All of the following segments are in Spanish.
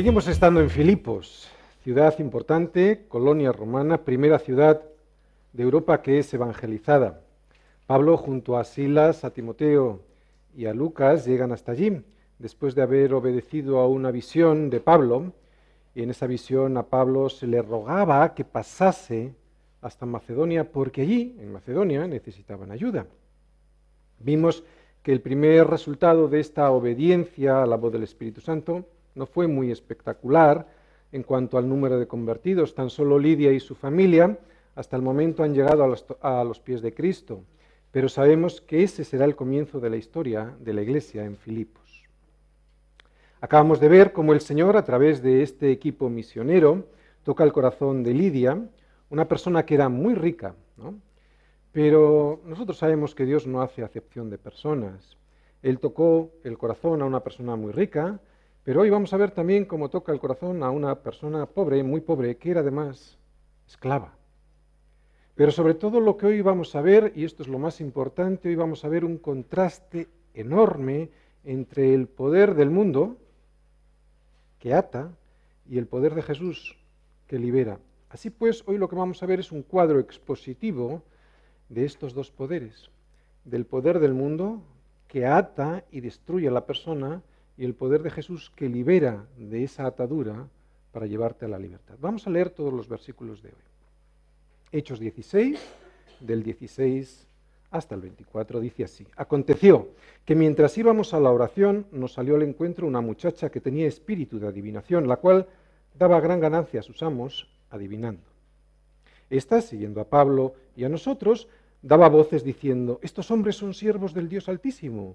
Seguimos estando en Filipos, ciudad importante, colonia romana, primera ciudad de Europa que es evangelizada. Pablo junto a Silas, a Timoteo y a Lucas llegan hasta allí, después de haber obedecido a una visión de Pablo, y en esa visión a Pablo se le rogaba que pasase hasta Macedonia, porque allí, en Macedonia, necesitaban ayuda. Vimos que el primer resultado de esta obediencia a la voz del Espíritu Santo no fue muy espectacular en cuanto al número de convertidos. Tan solo Lidia y su familia hasta el momento han llegado a los, pies de Cristo, pero sabemos que ese será el comienzo de la historia de la iglesia en Filipos. Acabamos de ver cómo el Señor, a través de este equipo misionero, toca el corazón de Lidia, una persona que era muy rica, ¿no? Pero nosotros sabemos que Dios no hace acepción de personas. Él tocó el corazón a una persona muy rica, pero hoy vamos a ver también cómo toca el corazón a una persona pobre, muy pobre, que era además esclava. Pero sobre todo lo que hoy vamos a ver, y esto es lo más importante, hoy vamos a ver un contraste enorme entre el poder del mundo, que ata, y el poder de Jesús, que libera. Así pues, hoy lo que vamos a ver es un cuadro expositivo de estos dos poderes, del poder del mundo que ata y destruye a la persona y el poder de Jesús que libera de esa atadura para llevarte a la libertad. Vamos a leer todos los versículos de hoy. Hechos 16, del 16 hasta el 24, dice así. Aconteció que mientras íbamos a la oración nos salió al encuentro una muchacha que tenía espíritu de adivinación, la cual daba gran ganancia a sus amos adivinando. Esta, siguiendo a Pablo y a nosotros, daba voces diciendo, estos hombres son siervos del Dios Altísimo,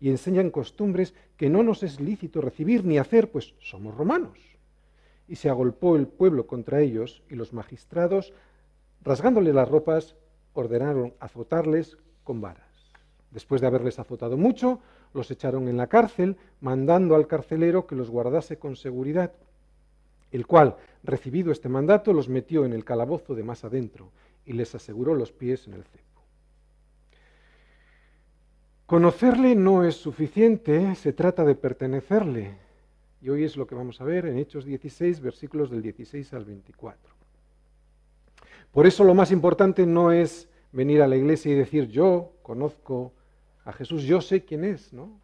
y enseñan costumbres que no nos es lícito recibir ni hacer, pues somos romanos. Y se agolpó el pueblo contra ellos y los magistrados, rasgándole las ropas, ordenaron azotarles con varas. Después de haberles azotado mucho, los echaron en la cárcel, mandando al carcelero que los guardase con seguridad, el cual, recibido este mandato, los metió en el calabozo de más adentro y les aseguró los pies en el cepo. Conocerle no es suficiente, se trata de pertenecerle. Y hoy es lo que vamos a ver en Hechos 16, versículos del 16 al 24. Por eso lo más importante no es venir a la iglesia y decir yo conozco a Jesús, yo sé quién es, ¿no?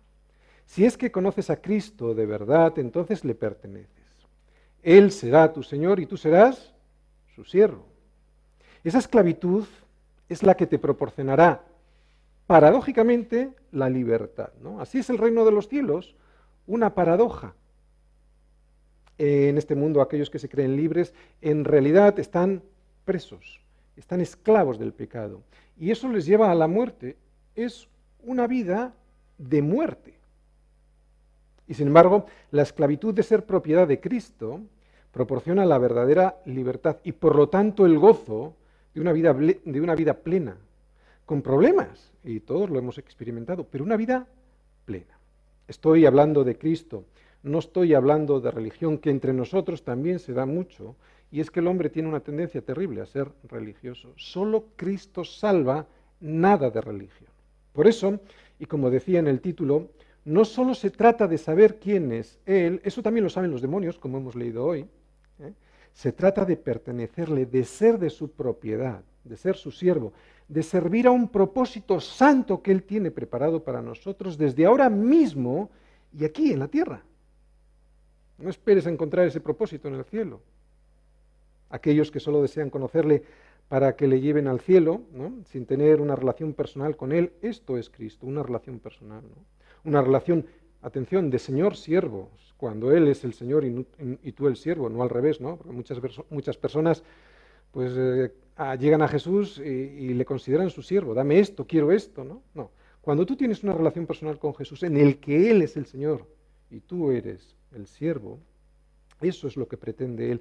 Si es que conoces a Cristo de verdad, entonces le perteneces. Él será tu Señor y tú serás su siervo. Esa esclavitud es la que te proporcionará paradójicamente, la libertad. ¿no? Así es el reino de los cielos, una paradoja. En este mundo aquellos que se creen libres en realidad están presos, están esclavos del pecado. Y eso les lleva a la muerte. Es una vida de muerte. Y sin embargo, la esclavitud de ser propiedad de Cristo proporciona la verdadera libertad y por lo tanto el gozo de una vida, de una vida plena, con problemas, y todos lo hemos experimentado, pero una vida plena. Estoy hablando de Cristo, no estoy hablando de religión, que entre nosotros también se da mucho, y es que el hombre tiene una tendencia terrible a ser religioso. Solo Cristo salva, nada de religión. Por eso, y como decía en el título, no solo se trata de saber quién es Él, eso también lo saben los demonios, como hemos leído hoy, ¿eh? se trata de pertenecerle, de ser de su propiedad, de ser su siervo, de servir a un propósito santo que Él tiene preparado para nosotros desde ahora mismo y aquí en la tierra. No esperes a encontrar ese propósito en el cielo. Aquellos que solo desean conocerle para que le lleven al cielo, sin tener una relación personal con Él, esto es Cristo, una relación personal. Una relación, atención, de Señor-siervo, cuando Él es el Señor y, tú el siervo, no al revés, ¿no? Porque muchas, muchas personas pues eh, llegan a Jesús y, le consideran su siervo, dame esto, quiero esto, ¿no? No. Cuando tú tienes una relación personal con Jesús en el que Él es el Señor y tú eres el siervo, eso es lo que pretende Él.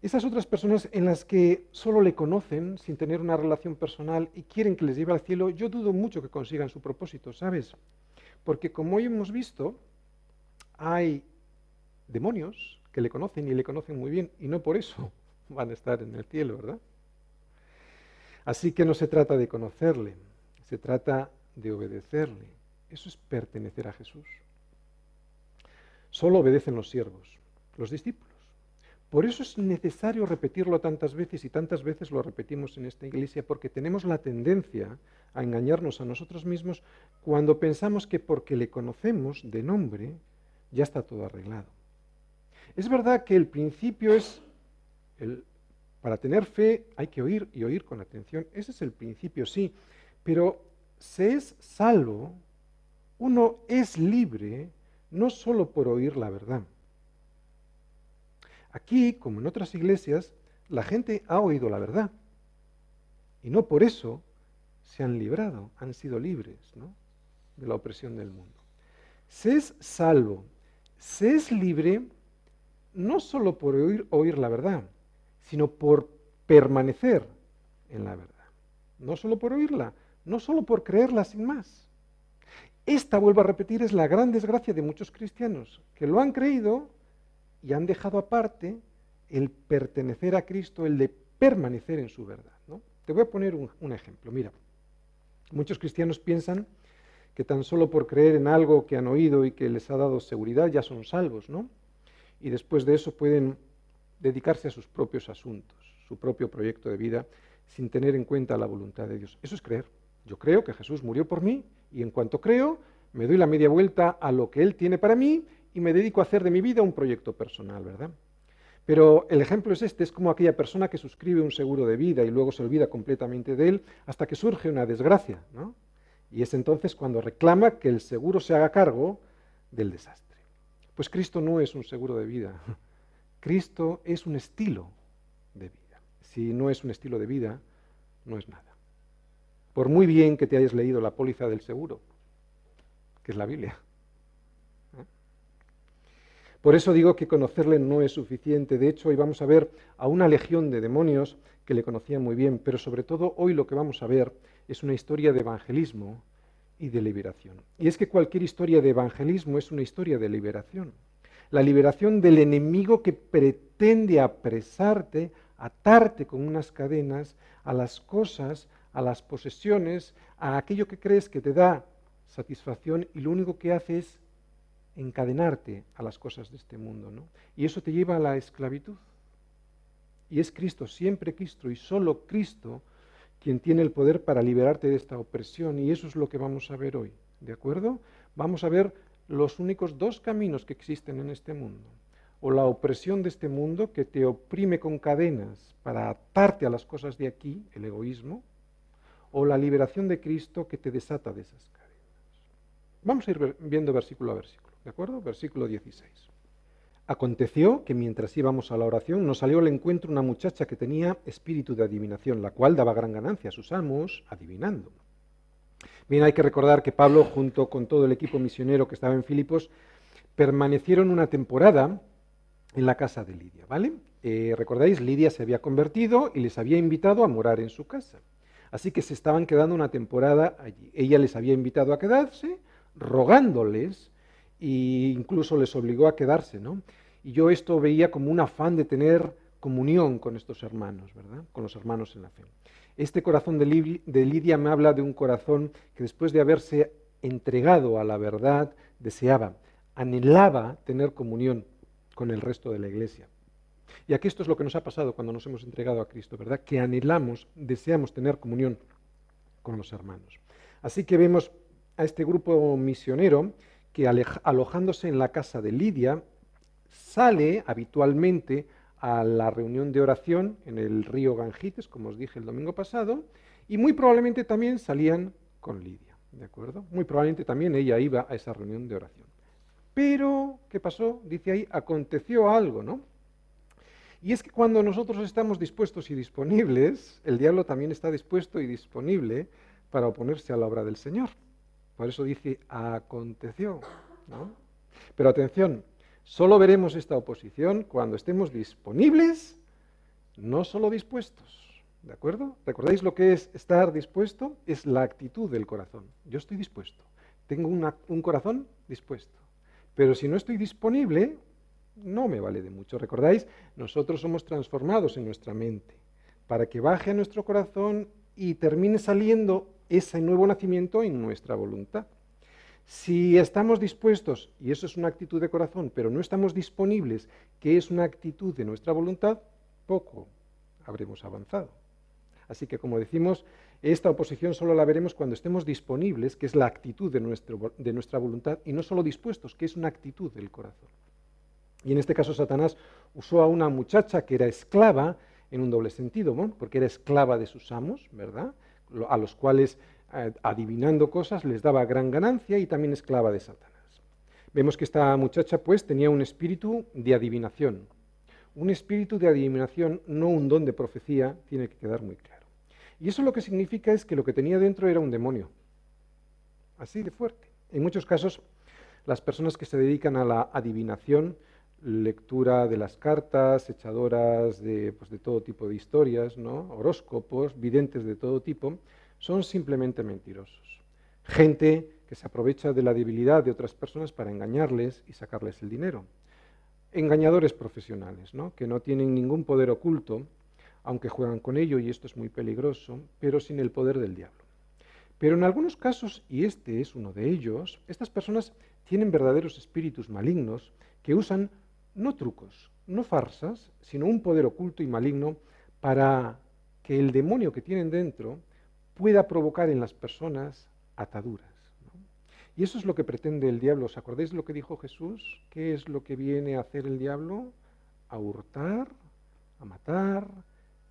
Esas otras personas en las que solo le conocen sin tener una relación personal y quieren que les lleve al cielo, yo dudo mucho que consigan su propósito, ¿sabes? Porque como hoy hemos visto, hay demonios que le conocen y le conocen muy bien y no por eso van a estar en el cielo, ¿verdad? Así que no se trata de conocerle, se trata de obedecerle. Eso es pertenecer a Jesús. Solo obedecen los siervos, los discípulos. Por eso es necesario repetirlo tantas veces y tantas veces lo repetimos en esta iglesia porque tenemos la tendencia a engañarnos a nosotros mismos cuando pensamos que porque le conocemos de nombre ya está todo arreglado. Es verdad que el principio es, el, para tener fe hay que oír y oír con atención, ese es el principio, sí, pero se es salvo, uno es libre no solo por oír la verdad. Aquí, como en otras iglesias, la gente ha oído la verdad. Y no por eso se han librado, han sido libres de la opresión del mundo. Se es salvo, se es libre no solo por oír, oír la verdad, sino por permanecer en la verdad. No solo por oírla, no solo por creerla sin más. Esta, vuelvo a repetir, es la gran desgracia de muchos cristianos, que lo han creído y han dejado aparte el pertenecer a Cristo, el de permanecer en su verdad. ¿no? Te voy a poner un, ejemplo. Mira, muchos cristianos piensan que tan solo por creer en algo que han oído y que les ha dado seguridad ya son salvos, ¿no? Y después de eso pueden dedicarse a sus propios asuntos, su propio proyecto de vida, sin tener en cuenta la voluntad de Dios. Eso es creer. Yo creo que Jesús murió por mí y en cuanto creo, me doy la media vuelta a lo que Él tiene para mí y me dedico a hacer de mi vida un proyecto personal, ¿verdad? Pero el ejemplo es este, es como aquella persona que suscribe un seguro de vida y luego se olvida completamente de él hasta que surge una desgracia, ¿no? Y es entonces cuando reclama que el seguro se haga cargo del desastre. Pues Cristo no es un seguro de vida, Cristo es un estilo de vida. Si no es un estilo de vida, no es nada. Por muy bien que te hayas leído la póliza del seguro, que es la Biblia, por eso digo que conocerle no es suficiente. De hecho, hoy vamos a ver a una legión de demonios que le conocían muy bien, pero sobre todo hoy lo que vamos a ver es una historia de evangelismo y de liberación. Y es que cualquier historia de evangelismo es una historia de liberación. La liberación del enemigo que pretende apresarte, atarte con unas cadenas a las cosas, a las posesiones, a aquello que crees que te da satisfacción y lo único que hace es encadenarte a las cosas de este mundo. ¿no? Y eso te lleva a la esclavitud. Y es Cristo, siempre Cristo y solo Cristo quien tiene el poder para liberarte de esta opresión. Y eso es lo que vamos a ver hoy. ¿De acuerdo? Vamos a ver los únicos dos caminos que existen en este mundo. O la opresión de este mundo que te oprime con cadenas para atarte a las cosas de aquí, el egoísmo, o la liberación de Cristo que te desata de esas cadenas. Vamos a ir viendo versículo a versículo. ¿De acuerdo? Versículo 16. Aconteció que mientras íbamos a la oración nos salió al encuentro una muchacha que tenía espíritu de adivinación, la cual daba gran ganancia a sus amos adivinando. Bien, hay que recordar que Pablo, junto con todo el equipo misionero que estaba en Filipos, permanecieron una temporada en la casa de Lidia, ¿vale? Eh, Recordáis, Lidia se había convertido y les había invitado a morar en su casa. Así que se estaban quedando una temporada allí. Ella les había invitado a quedarse, rogándoles e incluso les obligó a quedarse, ¿no? Y yo esto veía como un afán de tener comunión con estos hermanos, ¿verdad? Con los hermanos en la fe. Este corazón de Lidia me habla de un corazón que después de haberse entregado a la verdad, deseaba, anhelaba tener comunión con el resto de la iglesia. Y aquí esto es lo que nos ha pasado cuando nos hemos entregado a Cristo, ¿verdad? Que anhelamos, deseamos tener comunión con los hermanos. Así que vemos a este grupo misionero que alojándose en la casa de Lidia, sale habitualmente a la reunión de oración en el río Gangites, como os dije el domingo pasado, y muy probablemente también salían con Lidia, ¿de acuerdo? Muy probablemente también ella iba a esa reunión de oración. Pero, ¿qué pasó? Dice ahí, aconteció algo, ¿no? Y es que cuando nosotros estamos dispuestos y disponibles, el diablo también está dispuesto y disponible para oponerse a la obra del Señor. Por eso dice, aconteció. ¿no? Pero atención, solo veremos esta oposición cuando estemos disponibles no solo dispuestos. ¿De acuerdo? ¿Recordáis lo que es estar dispuesto? Es la actitud del corazón. Yo estoy dispuesto. Tengo un corazón dispuesto. Pero si no estoy disponible, no me vale de mucho. ¿Recordáis? Nosotros somos transformados en nuestra mente para que baje a nuestro corazón y termine saliendo ese nuevo nacimiento en nuestra voluntad. Si estamos dispuestos, y eso es una actitud de corazón, pero no estamos disponibles, que es una actitud de nuestra voluntad, poco habremos avanzado. Así que, como decimos, esta oposición solo la veremos cuando estemos disponibles, que es la actitud de, nuestro, de nuestra voluntad, y no solo dispuestos, que es una actitud del corazón. Y en este caso Satanás usó a una muchacha que era esclava en un doble sentido, porque era esclava de sus amos, ¿verdad? A los cuales, adivinando cosas, les daba gran ganancia y también esclava de Satanás. Vemos que esta muchacha, pues, tenía un espíritu de adivinación. Un espíritu de adivinación, no un don de profecía, tiene que quedar muy claro. Y eso lo que significa es que lo que tenía dentro era un demonio. Así de fuerte. En muchos casos, las personas que se dedican a la adivinación lectura de las cartas, echadoras de, pues, de todo tipo de historias, ¿no? horóscopos, videntes de todo tipo, son simplemente mentirosos. Gente que se aprovecha de la debilidad de otras personas para engañarles y sacarles el dinero. Engañadores profesionales, ¿no? que no tienen ningún poder oculto, aunque juegan con ello, y esto es muy peligroso, pero sin el poder del diablo. Pero en algunos casos, y este es uno de ellos, estas personas tienen verdaderos espíritus malignos que usan no trucos, no farsas, sino un poder oculto y maligno para que el demonio que tienen dentro pueda provocar en las personas ataduras. Y eso es lo que pretende el diablo. ¿Os acordáis lo que dijo Jesús? ¿Qué es lo que viene a hacer el diablo? A hurtar, a matar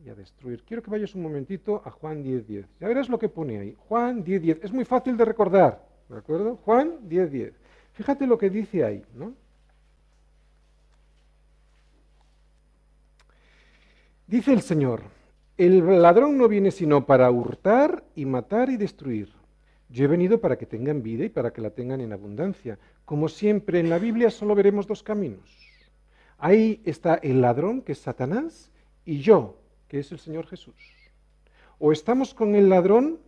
y a destruir. Quiero que vayas un momentito a Juan 10.10. Ya verás lo que pone ahí. Juan 10.10. Es muy fácil de recordar, ¿de acuerdo? Juan 10.10. Fíjate lo que dice ahí, ¿no? Dice el Señor, el ladrón no viene sino para hurtar y matar y destruir. Yo he venido para que tengan vida y para que la tengan en abundancia. Como siempre en la Biblia solo veremos dos caminos. Ahí está el ladrón, que es Satanás, y yo, que es el Señor Jesús. O estamos con el ladrón,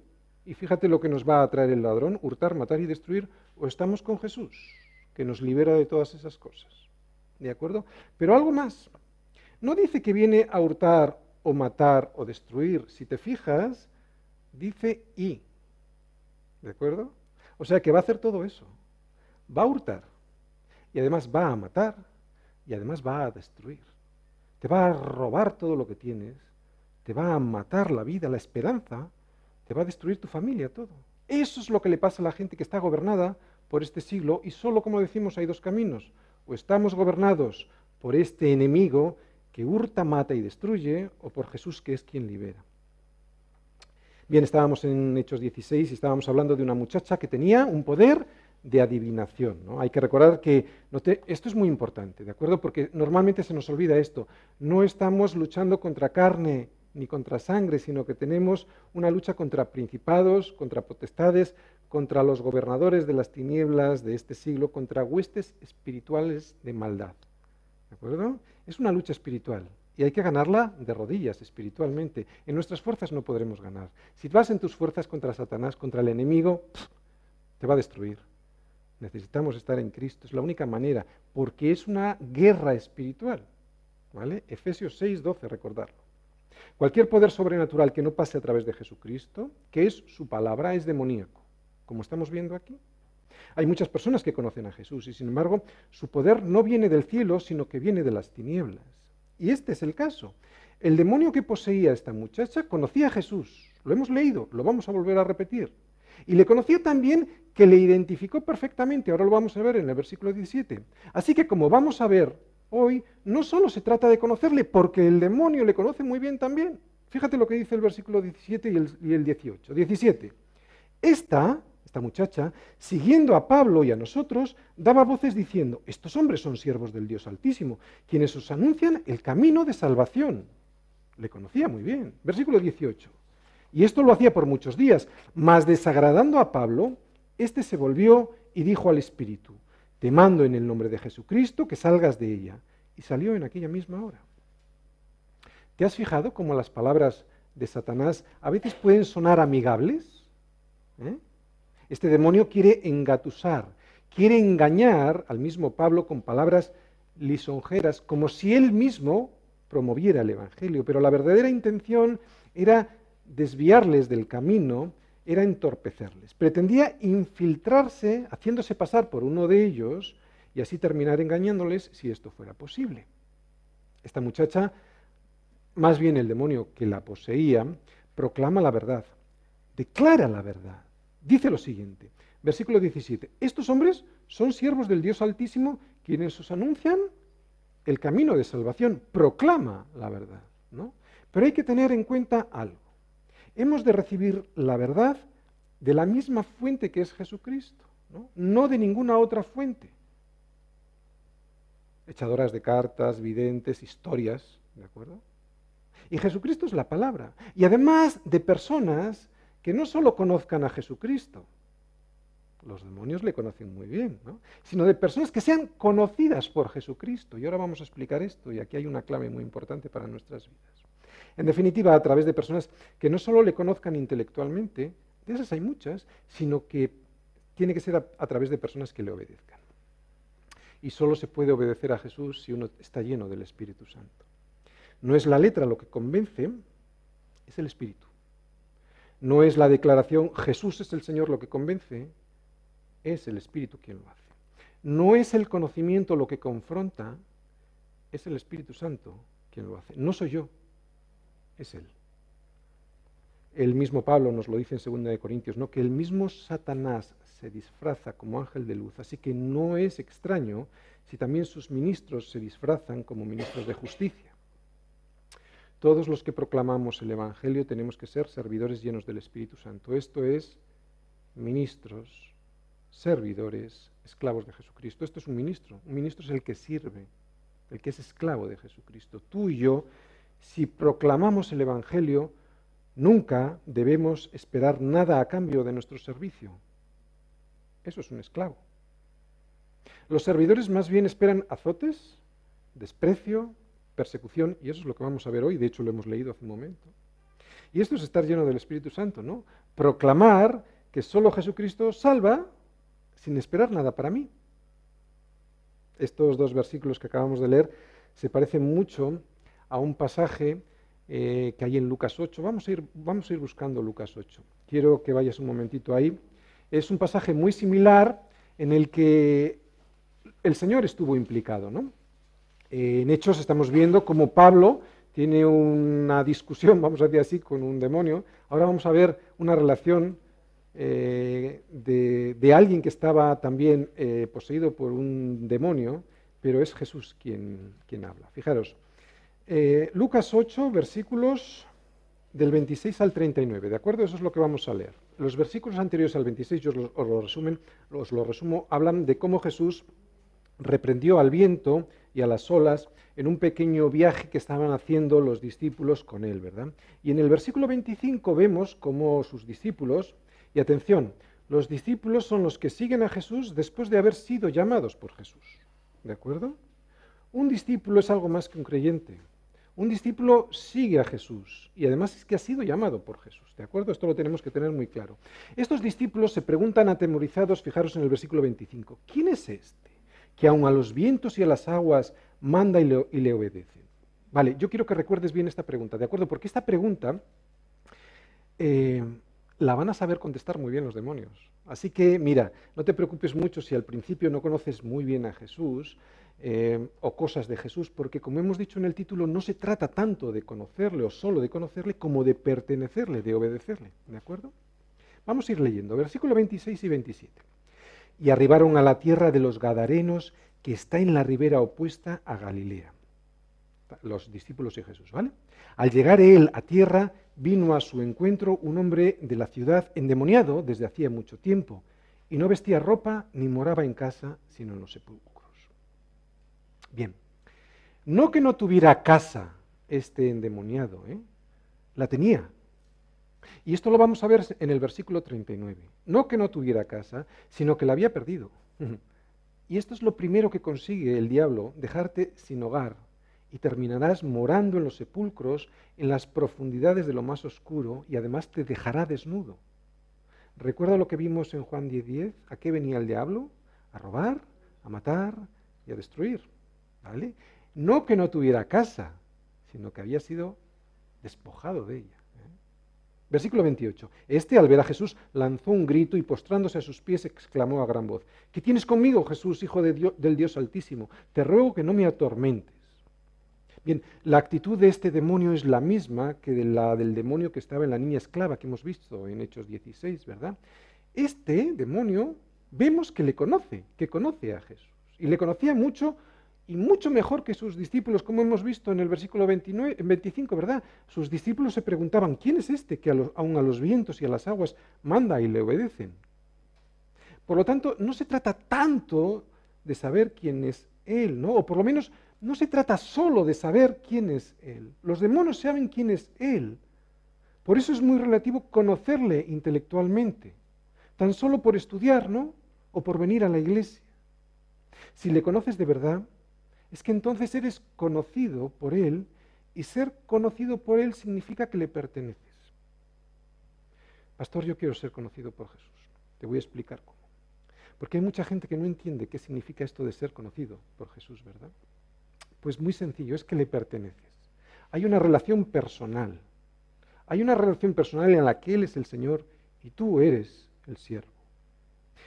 y fíjate lo que nos va a traer el ladrón, hurtar, matar y destruir, o estamos con Jesús, que nos libera de todas esas cosas. ¿De acuerdo? Pero algo más. No dice que viene a hurtar o matar o destruir. Si te fijas, dice y. ¿De acuerdo? O sea que va a hacer todo eso. Va a hurtar. Y además va a matar. Y además va a destruir. Te va a robar todo lo que tienes. Te va a matar la vida, la esperanza. Te va a destruir tu familia, todo. Eso es lo que le pasa a la gente que está gobernada por este siglo. Y solo, como decimos, hay dos caminos. O estamos gobernados por este enemigo que hurta, mata y destruye, o por Jesús que es quien libera. Bien, estábamos en Hechos 16 y estábamos hablando de una muchacha que tenía un poder de adivinación. ¿no? Hay que recordar que esto es muy importante, ¿de acuerdo? Porque normalmente se nos olvida esto. No estamos luchando contra carne ni contra sangre, sino que tenemos una lucha contra principados, contra potestades, contra los gobernadores de las tinieblas de este siglo, contra huestes espirituales de maldad. ¿De acuerdo? Es una lucha espiritual y hay que ganarla de rodillas espiritualmente. En nuestras fuerzas no podremos ganar. Si vas en tus fuerzas contra Satanás, contra el enemigo, te va a destruir. Necesitamos estar en Cristo, es la única manera, porque es una guerra espiritual. ¿Vale? Efesios 6, 12, recordarlo. Cualquier poder sobrenatural que no pase a través de Jesucristo, que es su palabra, es demoníaco, como estamos viendo aquí. Hay muchas personas que conocen a Jesús y sin embargo su poder no viene del cielo, sino que viene de las tinieblas. Y este es el caso. El demonio que poseía a esta muchacha conocía a Jesús. Lo hemos leído, lo vamos a volver a repetir. Y le conocía también que le identificó perfectamente. Ahora lo vamos a ver en el versículo 17. Así que como vamos a ver hoy, no solo se trata de conocerle, porque el demonio le conoce muy bien también. Fíjate lo que dice el versículo 17 y el, y el 18. 17. Esta esta muchacha, siguiendo a Pablo y a nosotros, daba voces diciendo, estos hombres son siervos del Dios Altísimo, quienes os anuncian el camino de salvación. Le conocía muy bien. Versículo 18. Y esto lo hacía por muchos días, mas desagradando a Pablo, éste se volvió y dijo al Espíritu, te mando en el nombre de Jesucristo que salgas de ella. Y salió en aquella misma hora. ¿Te has fijado cómo las palabras de Satanás a veces pueden sonar amigables? ¿Eh? Este demonio quiere engatusar, quiere engañar al mismo Pablo con palabras lisonjeras, como si él mismo promoviera el Evangelio, pero la verdadera intención era desviarles del camino, era entorpecerles. Pretendía infiltrarse, haciéndose pasar por uno de ellos, y así terminar engañándoles si esto fuera posible. Esta muchacha, más bien el demonio que la poseía, proclama la verdad, declara la verdad dice lo siguiente, versículo 17, estos hombres son siervos del Dios Altísimo quienes os anuncian el camino de salvación, proclama la verdad. ¿no? Pero hay que tener en cuenta algo. Hemos de recibir la verdad de la misma fuente que es Jesucristo, no, no de ninguna otra fuente. Echadoras de cartas, videntes, historias, ¿de acuerdo? Y Jesucristo es la palabra. Y además de personas que no solo conozcan a Jesucristo, los demonios le conocen muy bien, sino de personas que sean conocidas por Jesucristo. Y ahora vamos a explicar esto, y aquí hay una clave muy importante para nuestras vidas. En definitiva, a través de personas que no solo le conozcan intelectualmente, de esas hay muchas, sino que tiene que ser a, a través de personas que le obedezcan. Y solo se puede obedecer a Jesús si uno está lleno del Espíritu Santo. No es la letra lo que convence, es el Espíritu. No es la declaración Jesús es el Señor lo que convence, es el Espíritu quien lo hace. No es el conocimiento lo que confronta, es el Espíritu Santo quien lo hace. No soy yo, es Él. El mismo Pablo nos lo dice en 2 Corintios, ¿no? que el mismo Satanás se disfraza como ángel de luz, así que no es extraño si también sus ministros se disfrazan como ministros de justicia. Todos los que proclamamos el Evangelio tenemos que ser servidores llenos del Espíritu Santo. Esto es ministros, servidores, esclavos de Jesucristo. Esto es un ministro. Un ministro es el que sirve, el que es esclavo de Jesucristo. Tú y yo, si proclamamos el Evangelio, nunca debemos esperar nada a cambio de nuestro servicio. Eso es un esclavo. Los servidores más bien esperan azotes, desprecio, persecución, y eso es lo que vamos a ver hoy, de hecho lo hemos leído hace un momento. Y esto es estar lleno del Espíritu Santo, ¿no? Proclamar que solo Jesucristo salva sin esperar nada para mí. Estos dos versículos que acabamos de leer se parecen mucho a un pasaje eh, que hay en Lucas 8. Vamos a, ir, vamos a ir buscando Lucas 8. Quiero que vayas un momentito ahí. Es un pasaje muy similar en el que el Señor estuvo implicado, ¿no? En Hechos estamos viendo cómo Pablo tiene una discusión, vamos a decir así, con un demonio. Ahora vamos a ver una relación eh, de, alguien que estaba también eh, poseído por un demonio, pero es Jesús quien, quien habla. Fijaros, eh, Lucas 8, versículos del 26 al 39, ¿de acuerdo? Eso es lo que vamos a leer. Los versículos anteriores al 26, yo os lo, resumen, os lo resumo, hablan de cómo Jesús reprendió al viento y a las olas en un pequeño viaje que estaban haciendo los discípulos con él, ¿verdad? Y en el versículo 25 vemos cómo sus discípulos, y atención, los discípulos son los que siguen a Jesús después de haber sido llamados por Jesús, ¿de acuerdo? Un discípulo es algo más que un creyente. Un discípulo sigue a Jesús y además es que ha sido llamado por Jesús, ¿de acuerdo? Esto lo tenemos que tener muy claro. Estos discípulos se preguntan atemorizados, fijaros en el versículo 25, ¿quién es este? Que aun a los vientos y a las aguas manda y le, y obedece. Vale, yo quiero que recuerdes bien esta pregunta, ¿de acuerdo? Porque esta pregunta eh, la van a saber contestar muy bien los demonios. Así que, mira, no te preocupes mucho si al principio no conoces muy bien a Jesús eh, o cosas de Jesús, porque como hemos dicho en el título, no se trata tanto de conocerle o solo de conocerle como de pertenecerle, de obedecerle. ¿De acuerdo? Vamos a ir leyendo, versículo 26 y 27 y arribaron a la tierra de los Gadarenos, que está en la ribera opuesta a Galilea. Los discípulos y Jesús, ¿vale? Al llegar él a tierra, vino a su encuentro un hombre de la ciudad endemoniado desde hacía mucho tiempo, y no vestía ropa ni moraba en casa, sino en los sepulcros. Bien, no que no tuviera casa este endemoniado, ¿eh? la tenía, y esto lo vamos a ver en el versículo 39. No que no tuviera casa, sino que la había perdido. Y esto es lo primero que consigue el diablo, dejarte sin hogar y terminarás morando en los sepulcros, en las profundidades de lo más oscuro, y además te dejará desnudo. ¿Recuerda lo que vimos en Juan 10:10? ¿A qué venía el diablo? A robar, a matar y a destruir. ¿Vale? No que no tuviera casa, sino que había sido despojado de ella. Versículo 28. Este, al ver a Jesús, lanzó un grito y postrándose a sus pies exclamó a gran voz, ¿qué tienes conmigo, Jesús, Hijo del Dios Altísimo? Te ruego que no me atormentes. Bien, la actitud de este demonio es la misma que de la del demonio que estaba en la niña esclava que hemos visto en Hechos 16, ¿verdad? Este demonio vemos que le conoce, que conoce a Jesús. Y le conocía mucho y mucho mejor que sus discípulos, como hemos visto en el versículo 29, 25, ¿verdad? Sus discípulos se preguntaban, ¿quién es este que aun a los vientos y a las aguas manda y le obedecen? Por lo tanto, no se trata tanto de saber quién es Él, ¿no? O por lo menos no se trata solo de saber quién es Él. Los demonios saben quién es Él. Por eso es muy relativo conocerle intelectualmente, tan solo por estudiar, ¿no? O por venir a la iglesia. Si le conoces de verdad, es que entonces eres conocido por Él y ser conocido por Él significa que le perteneces. Pastor, yo quiero ser conocido por Jesús. Te voy a explicar cómo. Porque hay mucha gente que no entiende qué significa esto de ser conocido por Jesús, ¿verdad? Pues muy sencillo, es que le perteneces. Hay una relación personal. Hay una relación personal en la que Él es el Señor y tú eres el siervo.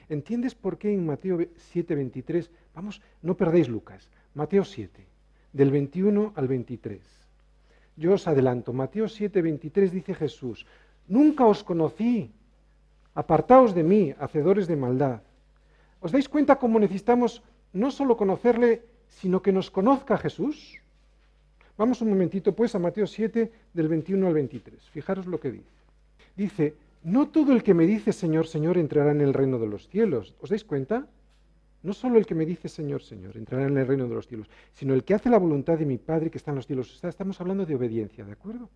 ¿Entiendes por qué en Mateo 7:23, vamos, no perdéis Lucas, Mateo 7, del 21 al 23. Yo os adelanto, Mateo 7:23 dice Jesús, nunca os conocí, apartaos de mí, hacedores de maldad. ¿Os dais cuenta cómo necesitamos no solo conocerle, sino que nos conozca Jesús. Vamos un momentito pues a Mateo 7 del 21 al 23. Fijaros lo que dice. Dice, no todo el que me dice Señor, Señor entrará en el reino de los cielos. ¿Os dais cuenta? No solo el que me dice Señor, Señor entrará en el reino de los cielos, sino el que hace la voluntad de mi Padre que está en los cielos. Estamos hablando de obediencia, ¿de acuerdo?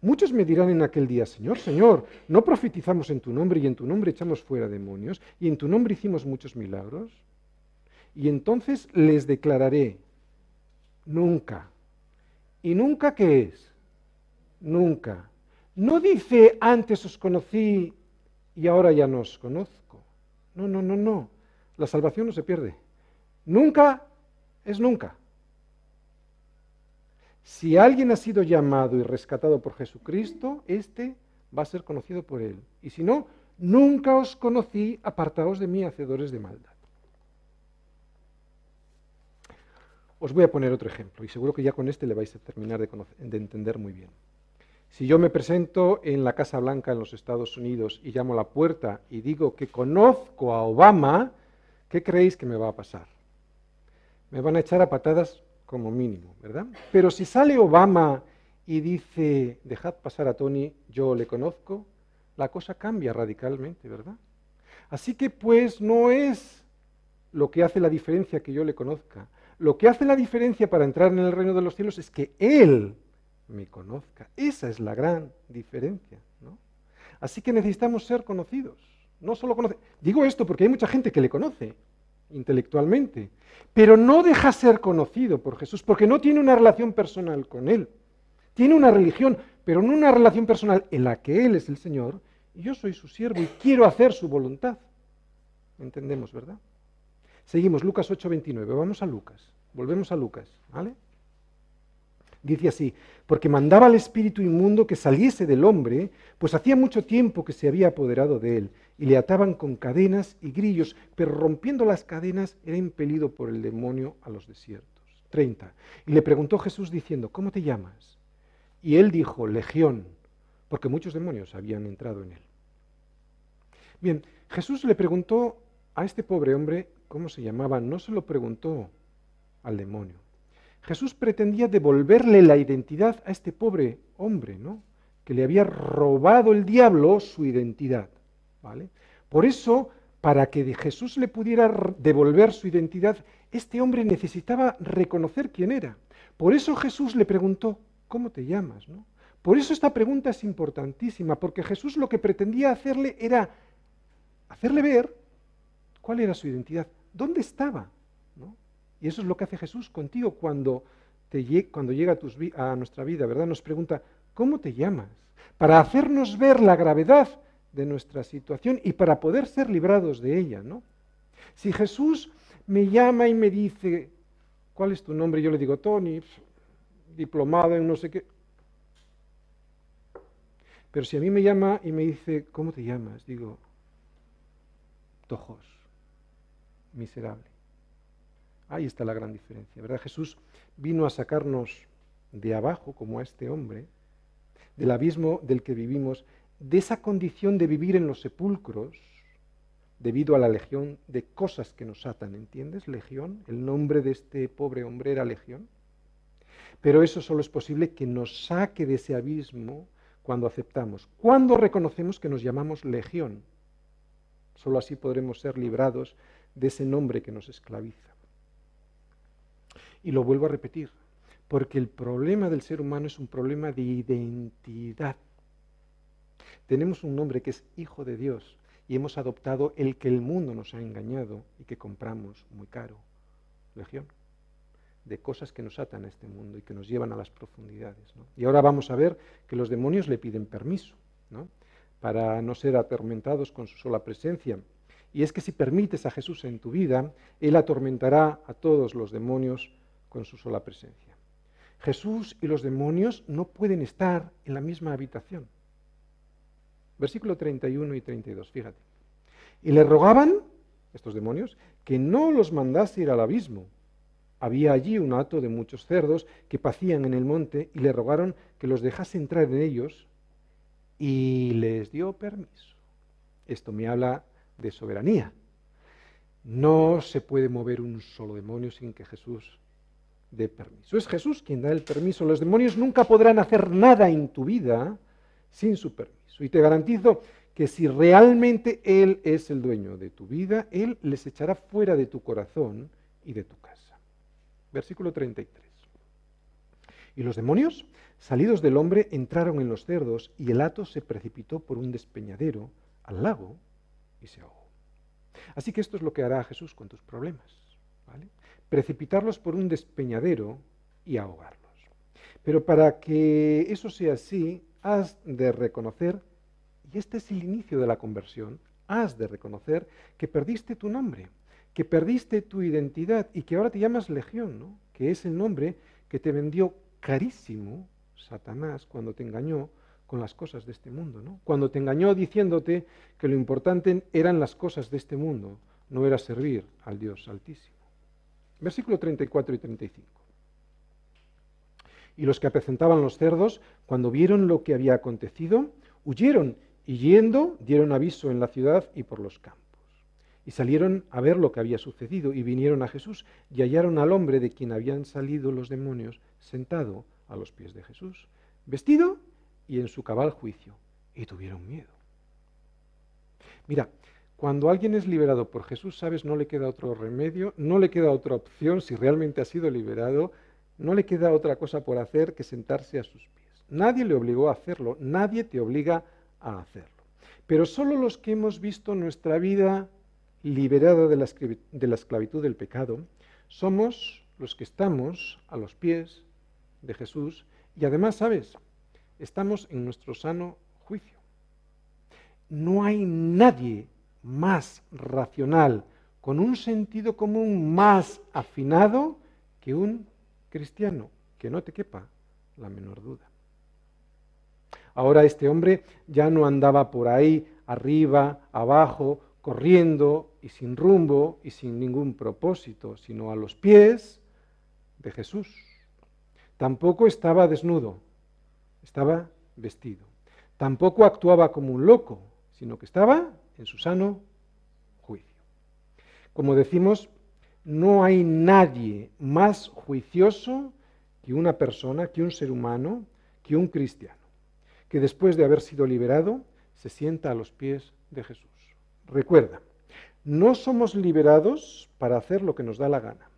Muchos me dirán en aquel día, Señor, Señor, ¿no profetizamos en tu nombre y en tu nombre echamos fuera demonios y en tu nombre hicimos muchos milagros? Y entonces les declararé, nunca. ¿Y nunca qué es? Nunca. No dice, antes os conocí y ahora ya no os conozco. No, no, no, no. La salvación no se pierde. Nunca es nunca. Si alguien ha sido llamado y rescatado por Jesucristo, éste va a ser conocido por él. Y si no, nunca os conocí, apartaos de mí, hacedores de maldad. Os voy a poner otro ejemplo y seguro que ya con este le vais a terminar de, entender muy bien. Si yo me presento en la Casa Blanca en los Estados Unidos y llamo a la puerta y digo que conozco a Obama, ¿qué creéis que me va a pasar? Me van a echar a patadas como mínimo, ¿verdad? Pero si sale Obama y dice, dejad pasar a Tony, yo le conozco, la cosa cambia radicalmente, ¿verdad? Así que pues no es lo que hace la diferencia que yo le conozca, lo que hace la diferencia para entrar en el reino de los cielos es que Él me conozca. Esa es la gran diferencia. ¿no? Así que necesitamos ser conocidos. No solo conocer. Digo esto porque hay mucha gente que le conoce intelectualmente, pero no deja ser conocido por Jesús porque no tiene una relación personal con Él. Tiene una religión, pero no una relación personal en la que Él es el Señor y yo soy su siervo y quiero hacer su voluntad. ¿Entendemos, verdad? Seguimos, Lucas 8:29. Vamos a Lucas. Volvemos a Lucas. ¿vale? Dice así, porque mandaba al espíritu inmundo que saliese del hombre, pues hacía mucho tiempo que se había apoderado de él, y le ataban con cadenas y grillos, pero rompiendo las cadenas era impelido por el demonio a los desiertos. 30. Y le preguntó Jesús diciendo, ¿cómo te llamas? Y él dijo, Legión, porque muchos demonios habían entrado en él. Bien, Jesús le preguntó a este pobre hombre cómo se llamaba, no se lo preguntó al demonio. Jesús pretendía devolverle la identidad a este pobre hombre, ¿no? Que le había robado el diablo su identidad, Por eso, para que Jesús le pudiera devolver su identidad, este hombre necesitaba reconocer quién era. Por eso Jesús le preguntó, ¿cómo te llamas? Por eso esta pregunta es importantísima, porque Jesús lo que pretendía hacerle era hacerle ver ¿Cuál era su identidad? ¿Dónde estaba? Y eso es lo que hace Jesús contigo cuando cuando llega a, a nuestra vida, ¿verdad? Nos pregunta, ¿cómo te llamas? Para hacernos ver la gravedad de nuestra situación y para poder ser librados de ella, ¿no? Si Jesús me llama y me dice, ¿cuál es tu nombre? Yo le digo, Tony, diplomado en no sé qué. Pero si a mí me llama y me dice, ¿cómo te llamas? Digo, Tojos, miserable. Ahí está la gran diferencia, ¿verdad? Jesús vino a sacarnos de abajo, como a este hombre, del abismo del que vivimos, de esa condición de vivir en los sepulcros, debido a la legión de cosas que nos atan, ¿entiendes? Legión, el nombre de este pobre hombre era legión. Pero eso solo es posible que nos saque de ese abismo cuando aceptamos, cuando reconocemos que nos llamamos legión. Solo así podremos ser librados de ese nombre que nos esclaviza. Y lo vuelvo a repetir, porque el problema del ser humano es un problema de identidad. Tenemos un nombre que es Hijo de Dios y hemos adoptado el que el mundo nos ha engañado y que compramos muy caro, Legión, de cosas que nos atan a este mundo y que nos llevan a las profundidades. Y ahora vamos a ver que los demonios le piden permiso para no ser atormentados con su sola presencia. Y es que si permites a Jesús en tu vida, Él atormentará a todos los demonios con su sola presencia. Jesús y los demonios no pueden estar en la misma habitación. Versículo 31 y 32, fíjate. Y le rogaban, estos demonios, que no los mandase ir al abismo. Había allí un hato de muchos cerdos que pacían en el monte y le rogaron que los dejase entrar en ellos y les dio permiso. Esto me habla de soberanía. No se puede mover un solo demonio sin que Jesús de permiso. Es Jesús quien da el permiso. Los demonios nunca podrán hacer nada en tu vida sin su permiso. Y te garantizo que si realmente Él es el dueño de tu vida, Él les echará fuera de tu corazón y de tu casa. Versículo 33. Y los demonios, salidos del hombre, entraron en los cerdos y el hato se precipitó por un despeñadero al lago y se ahogó. Así que esto es lo que hará Jesús con tus problemas. ¿vale? precipitarlos por un despeñadero y ahogarlos. Pero para que eso sea así, has de reconocer, y este es el inicio de la conversión, has de reconocer que perdiste tu nombre, que perdiste tu identidad y que ahora te llamas Legión, ¿no? que es el nombre que te vendió carísimo Satanás cuando te engañó con las cosas de este mundo, ¿no? Cuando te engañó diciéndote que lo importante eran las cosas de este mundo, no era servir al Dios Altísimo. Versículo 34 y 35. Y los que apresentaban los cerdos, cuando vieron lo que había acontecido, huyeron y yendo dieron aviso en la ciudad y por los campos. Y salieron a ver lo que había sucedido y vinieron a Jesús y hallaron al hombre de quien habían salido los demonios sentado a los pies de Jesús, vestido y en su cabal juicio, y tuvieron miedo. Mira, cuando alguien es liberado por Jesús, sabes, no le queda otro remedio, no le queda otra opción, si realmente ha sido liberado, no le queda otra cosa por hacer que sentarse a sus pies. Nadie le obligó a hacerlo, nadie te obliga a hacerlo. Pero solo los que hemos visto nuestra vida liberada de la, de la esclavitud del pecado, somos los que estamos a los pies de Jesús y además, ¿sabes? Estamos en nuestro sano juicio. No hay nadie más racional, con un sentido común más afinado que un cristiano, que no te quepa la menor duda. Ahora este hombre ya no andaba por ahí, arriba, abajo, corriendo y sin rumbo y sin ningún propósito, sino a los pies de Jesús. Tampoco estaba desnudo, estaba vestido. Tampoco actuaba como un loco, sino que estaba en su sano juicio. Como decimos, no hay nadie más juicioso que una persona, que un ser humano, que un cristiano, que después de haber sido liberado se sienta a los pies de Jesús. Recuerda, no somos liberados para hacer lo que nos da la gana.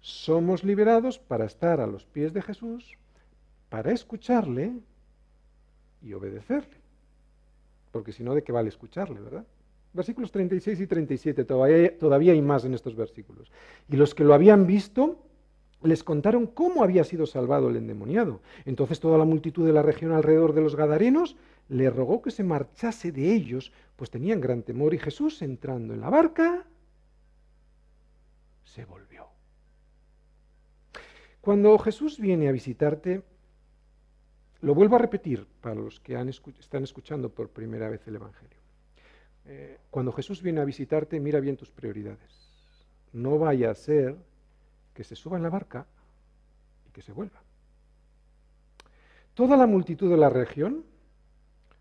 Somos liberados para estar a los pies de Jesús, para escucharle y obedecerle. Porque si no, ¿de qué vale escucharle, verdad? Versículos 36 y 37, todavía, todavía hay más en estos versículos. Y los que lo habían visto les contaron cómo había sido salvado el endemoniado. Entonces toda la multitud de la región alrededor de los Gadarenos le rogó que se marchase de ellos, pues tenían gran temor y Jesús, entrando en la barca, se volvió. Cuando Jesús viene a visitarte, lo vuelvo a repetir para los que están escuchando por primera vez el Evangelio. Cuando Jesús viene a visitarte, mira bien tus prioridades. No vaya a ser que se suba en la barca y que se vuelva. Toda la multitud de la región,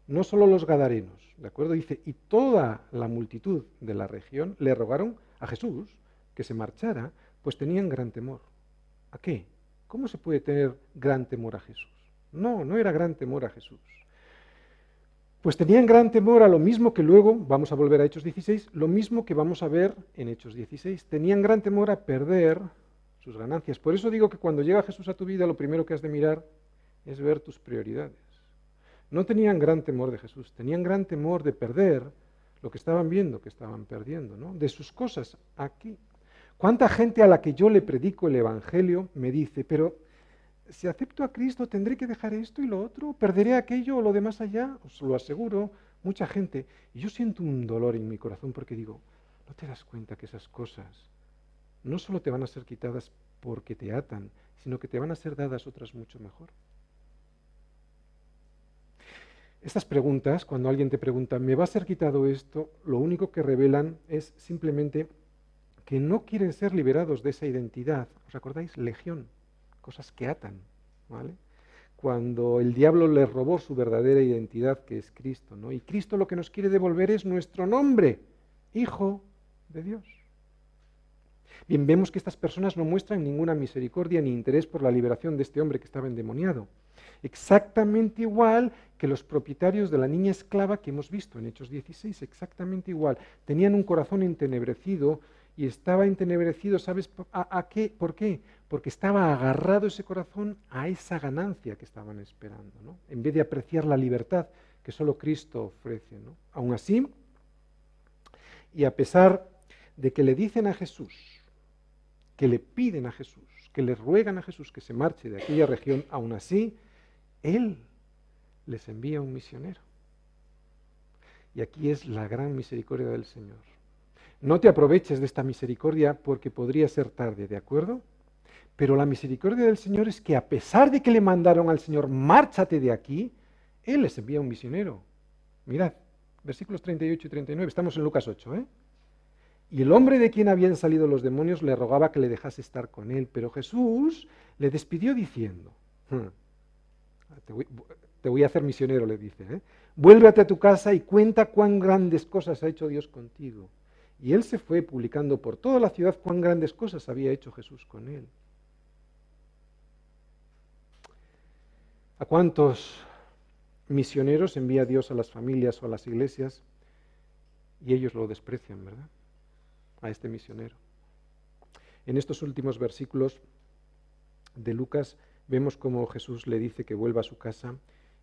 no solo los gadarenos, ¿de acuerdo? Dice, y toda la multitud de la región le rogaron a Jesús que se marchara, pues tenían gran temor. ¿A qué? ¿Cómo se puede tener gran temor a Jesús? No, no era gran temor a Jesús. Pues tenían gran temor a lo mismo que luego, vamos a volver a Hechos 16, lo mismo que vamos a ver en Hechos 16. Tenían gran temor a perder sus ganancias. Por eso digo que cuando llega Jesús a tu vida, lo primero que has de mirar es ver tus prioridades. No tenían gran temor de Jesús, tenían gran temor de perder lo que estaban viendo que estaban perdiendo, ¿no? De sus cosas aquí. ¿Cuánta gente a la que yo le predico el Evangelio me dice, pero si acepto a Cristo tendré que dejar esto y lo otro, perderé aquello o lo demás allá? Os lo aseguro, mucha gente. Y yo siento un dolor en mi corazón porque digo, ¿no te das cuenta que esas cosas no solo te van a ser quitadas porque te atan, sino que te van a ser dadas otras mucho mejor. Estas preguntas, cuando alguien te pregunta, ¿me va a ser quitado esto? Lo único que revelan es simplemente que no quieren ser liberados de esa identidad. ¿Os acordáis? Legión, cosas que atan, ¿vale? Cuando el diablo le robó su verdadera identidad, que es Cristo, ¿no? Y Cristo lo que nos quiere devolver es nuestro nombre, Hijo de Dios. Bien, vemos que estas personas no muestran ninguna misericordia ni interés por la liberación de este hombre que estaba endemoniado. Exactamente igual que los propietarios de la niña esclava que hemos visto en Hechos 16, exactamente igual. Tenían un corazón entenebrecido y estaba entenebrecido, ¿sabes a, qué? ¿Por qué? Porque estaba agarrado ese corazón a esa ganancia que estaban esperando, ¿no? en vez de apreciar la libertad que solo Cristo ofrece. ¿no? Aún así, y a pesar de que le dicen a Jesús, que le piden a Jesús, que le ruegan a Jesús que se marche de aquella región, aún así, Él les envía un misionero. Y aquí es la gran misericordia del Señor. No te aproveches de esta misericordia porque podría ser tarde, ¿de acuerdo? Pero la misericordia del Señor es que a pesar de que le mandaron al Señor, márchate de aquí, Él les envía un misionero. Mirad, versículos 38 y 39, estamos en Lucas 8, ¿eh? Y el hombre de quien habían salido los demonios le rogaba que le dejase estar con él, pero Jesús le despidió diciendo, hmm, te, voy, a hacer misionero, le dice, ¿eh? vuélvete a tu casa y cuenta cuán grandes cosas ha hecho Dios contigo. Y él se fue publicando por toda la ciudad cuán grandes cosas había hecho Jesús con él. ¿A cuántos misioneros envía Dios a las familias o a las iglesias y ellos lo desprecian, verdad? a este misionero. En estos últimos versículos de Lucas vemos cómo Jesús le dice que vuelva a su casa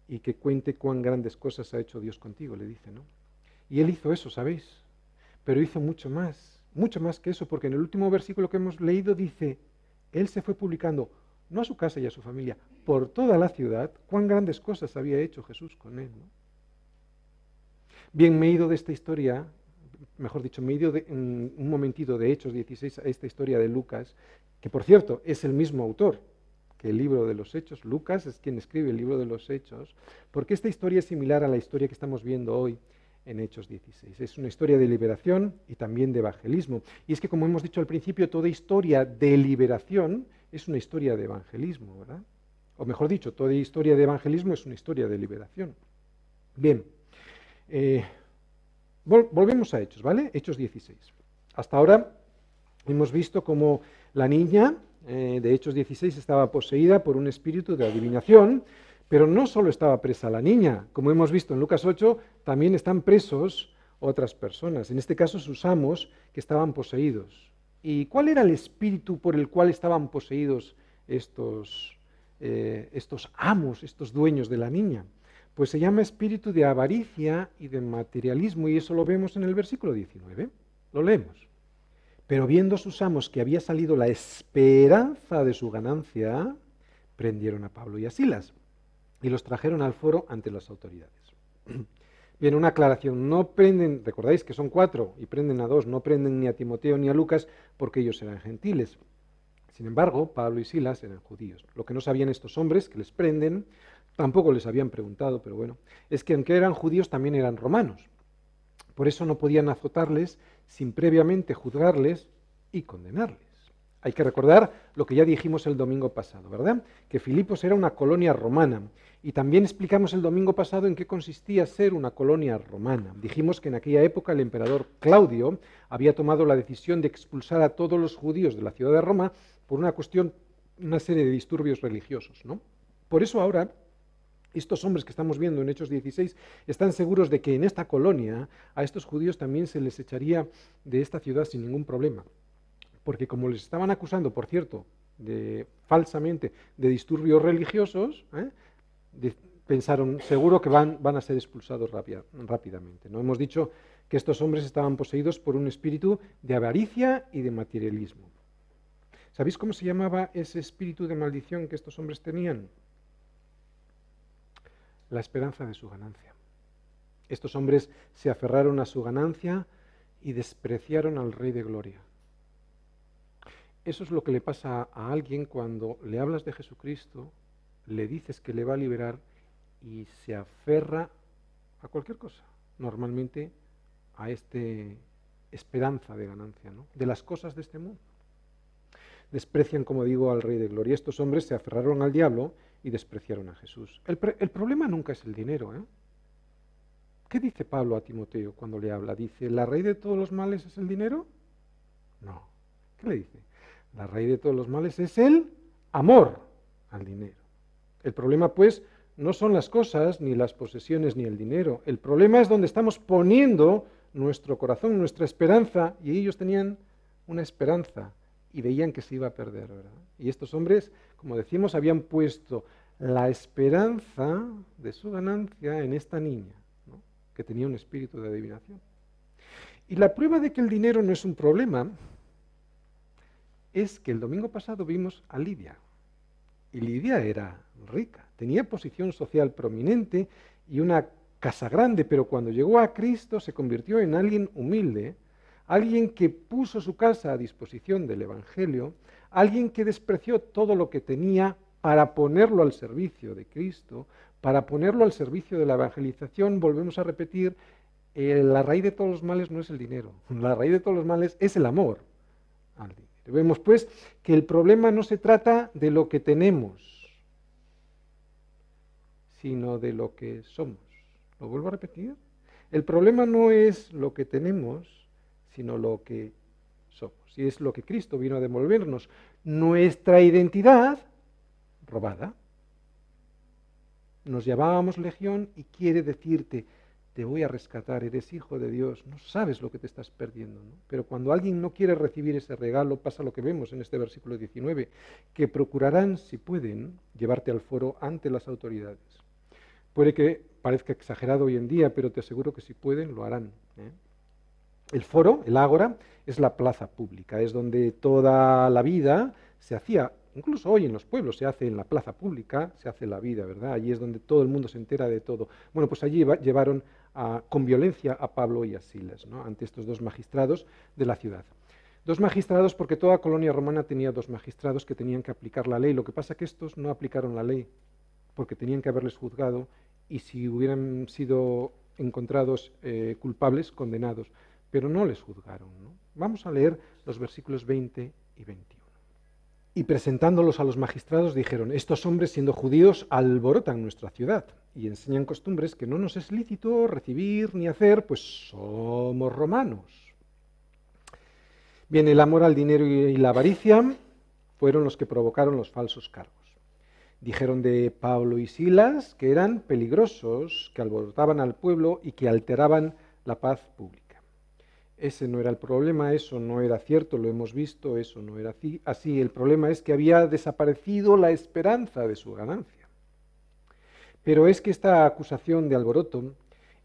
y que cuente cuán grandes cosas ha hecho Dios contigo, le dice, ¿no? Y él hizo eso, ¿sabéis? Pero hizo mucho más, mucho más que eso, porque en el último versículo que hemos leído dice, él se fue publicando, no a su casa y a su familia, por toda la ciudad, cuán grandes cosas había hecho Jesús con él. Bien, me he ido de esta historia mejor dicho, medio de, un momentito de Hechos 16 a esta historia de Lucas, que por cierto es el mismo autor que el libro de los Hechos, Lucas es quien escribe el libro de los Hechos, porque esta historia es similar a la historia que estamos viendo hoy en Hechos 16. Es una historia de liberación y también de evangelismo. Y es que, como hemos dicho al principio, toda historia de liberación es una historia de evangelismo, ¿verdad? O mejor dicho, toda historia de evangelismo es una historia de liberación. Bien, eh, volvemos a Hechos, ¿vale? Hechos 16. Hasta ahora hemos visto cómo la niña eh, de Hechos 16 estaba poseída por un espíritu de adivinación, pero no solo estaba presa la niña, como hemos visto en Lucas 8, también están presos otras personas, en este caso sus amos que estaban poseídos. ¿Y cuál era el espíritu por el cual estaban poseídos estos, eh, estos amos, estos dueños de la niña? pues se llama espíritu de avaricia y de materialismo, y eso lo vemos en el versículo 19. Lo leemos. Pero viendo sus amos que había salido la esperanza de su ganancia, prendieron a Pablo y a Silas y los trajeron al foro ante las autoridades. Bien, una aclaración. No prenden, recordáis que son cuatro y prenden a dos, no prenden ni a Timoteo ni a Lucas porque ellos eran gentiles. Sin embargo, Pablo y Silas eran judíos. Lo que no sabían estos hombres que les prenden, tampoco les habían preguntado, pero bueno, es que aunque eran judíos también eran romanos. Por eso no podían azotarles sin previamente juzgarles y condenarles. Hay que recordar lo que ya dijimos el domingo pasado, ¿verdad? Que Filipos era una colonia romana. Y también explicamos el domingo pasado en qué consistía ser una colonia romana. Dijimos que en aquella época el emperador Claudio había tomado la decisión de expulsar a todos los judíos de la ciudad de Roma por una cuestión, una serie de disturbios religiosos, ¿no? Por eso ahora estos hombres que estamos viendo en Hechos 16 están seguros de que en esta colonia a estos judíos también se les echaría de esta ciudad sin ningún problema. Porque como les estaban acusando, por cierto, de, falsamente de disturbios religiosos, ¿eh? pensaron, seguro que van, van a ser expulsados rápidamente. ¿no? Hemos dicho que estos hombres estaban poseídos por un espíritu de avaricia y de materialismo. ¿Sabéis cómo se llamaba ese espíritu de maldición que estos hombres tenían? la esperanza de su ganancia. Estos hombres se aferraron a su ganancia y despreciaron al Rey de Gloria. Eso es lo que le pasa a alguien cuando le hablas de Jesucristo, le dices que le va a liberar y se aferra a cualquier cosa, normalmente a esta esperanza de ganancia, ¿no? de las cosas de este mundo. Desprecian, como digo, al Rey de Gloria. Estos hombres se aferraron al diablo y despreciaron a Jesús. El, problema nunca es el dinero. ¿eh? ¿Qué dice Pablo a Timoteo cuando le habla? Dice, ¿la raíz de todos los males es el dinero? No. ¿Qué le dice? La raíz de todos los males es el amor al dinero. El problema, pues, no son las cosas, ni las posesiones, ni el dinero. El problema es donde estamos poniendo nuestro corazón, nuestra esperanza, y ellos tenían una esperanza y veían que se iba a perder. ¿verdad? Y estos hombres, como decimos, habían puesto la esperanza de su ganancia en esta niña, que tenía un espíritu de adivinación. Y la prueba de que el dinero no es un problema es que el domingo pasado vimos a Lidia. Y Lidia era rica, tenía posición social prominente y una casa grande, pero cuando llegó a Cristo se convirtió en alguien humilde alguien que puso su casa a disposición del Evangelio, alguien que despreció todo lo que tenía para ponerlo al servicio de Cristo, para ponerlo al servicio de la evangelización, volvemos a repetir, eh, la raíz de todos los males no es el dinero, la raíz de todos los males es el amor al dinero. Vemos pues que el problema no se trata de lo que tenemos, sino de lo que somos. ¿Lo vuelvo a repetir? El problema no es lo que tenemos, sino lo que somos. Y es lo que Cristo vino a devolvernos. Nuestra identidad robada. Nos llamábamos legión y quiere decirte, te voy a rescatar, eres hijo de Dios, no sabes lo que te estás perdiendo. Pero cuando alguien no quiere recibir ese regalo, pasa lo que vemos en este versículo 19, que procurarán, si pueden, llevarte al foro ante las autoridades. Puede que parezca exagerado hoy en día, pero te aseguro que si pueden, lo harán. ¿eh? El foro, el ágora, es la plaza pública, es donde toda la vida se hacía, incluso hoy en los pueblos se hace en la plaza pública, se hace la vida, ¿verdad? Allí es donde todo el mundo se entera de todo. Bueno, pues allí llevaron con violencia a Pablo y a Silas, ¿no? ante estos dos magistrados de la ciudad. Dos magistrados porque toda colonia romana tenía dos magistrados que tenían que aplicar la ley. Lo que pasa es que estos no aplicaron la ley porque tenían que haberles juzgado y si hubieran sido encontrados eh, culpables, condenados pero no les juzgaron. Vamos a leer los versículos 20 y 21. Y presentándolos a los magistrados dijeron, estos hombres siendo judíos alborotan nuestra ciudad y enseñan costumbres que no nos es lícito recibir ni hacer, pues somos romanos. Bien, el amor al dinero y la avaricia fueron los que provocaron los falsos cargos. Dijeron de Pablo y Silas que eran peligrosos, que alborotaban al pueblo y que alteraban la paz pública. Ese no era el problema, eso no era cierto, lo hemos visto, eso no era así. El problema es que había desaparecido la esperanza de su ganancia. Pero es que esta acusación de alboroto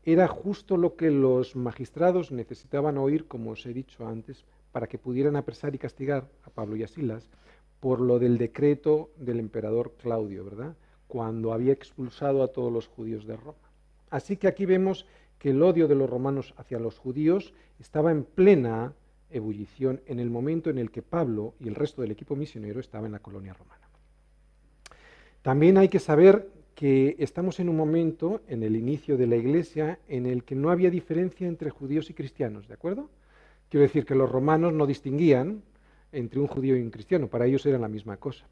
era justo lo que los magistrados necesitaban oír, como os he dicho antes, para que pudieran apresar y castigar a Pablo y a Silas por lo del decreto del emperador Claudio, ¿verdad? Cuando había expulsado a todos los judíos de Roma. Así que aquí vemos que el odio de los romanos hacia los judíos estaba en plena ebullición en el momento en el que Pablo y el resto del equipo misionero estaba en la colonia romana. También hay que saber que estamos en un momento, en el inicio de la iglesia, en el que no había diferencia entre judíos y cristianos, ¿de acuerdo? Quiero decir que los romanos no distinguían entre un judío y un cristiano, para ellos era la misma cosa.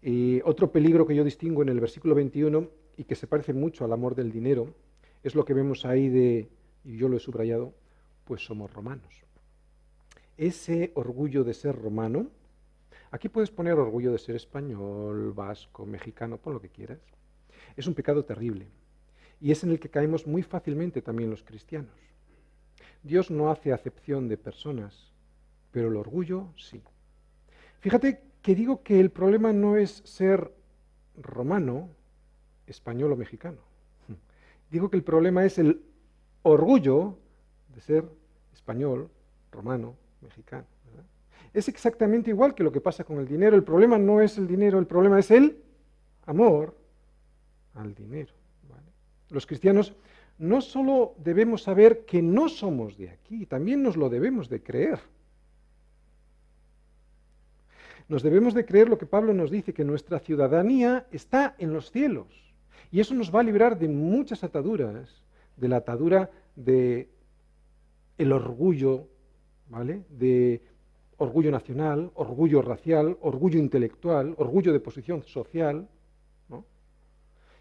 Y otro peligro que yo distingo en el versículo 21 y que se parece mucho al amor del dinero es lo que vemos ahí de, y yo lo he subrayado, pues somos romanos. Ese orgullo de ser romano, aquí puedes poner orgullo de ser español, vasco, mexicano, pon lo que quieras, es un pecado terrible y es en el que caemos muy fácilmente también los cristianos. Dios no hace acepción de personas, pero el orgullo sí. Fíjate que digo que el problema no es ser romano, español o mexicano. Digo que el problema es el orgullo de ser español, romano, mexicano. Es exactamente igual que lo que pasa con el dinero. El problema no es el dinero, el problema es el amor al dinero. Los cristianos no solo debemos saber que no somos de aquí, también nos lo debemos de creer. Nos debemos de creer lo que Pablo nos dice, que nuestra ciudadanía está en los cielos. Y eso nos va a librar de muchas ataduras, de la atadura de el orgullo, ¿vale? De orgullo nacional, orgullo racial, orgullo intelectual, orgullo de posición social,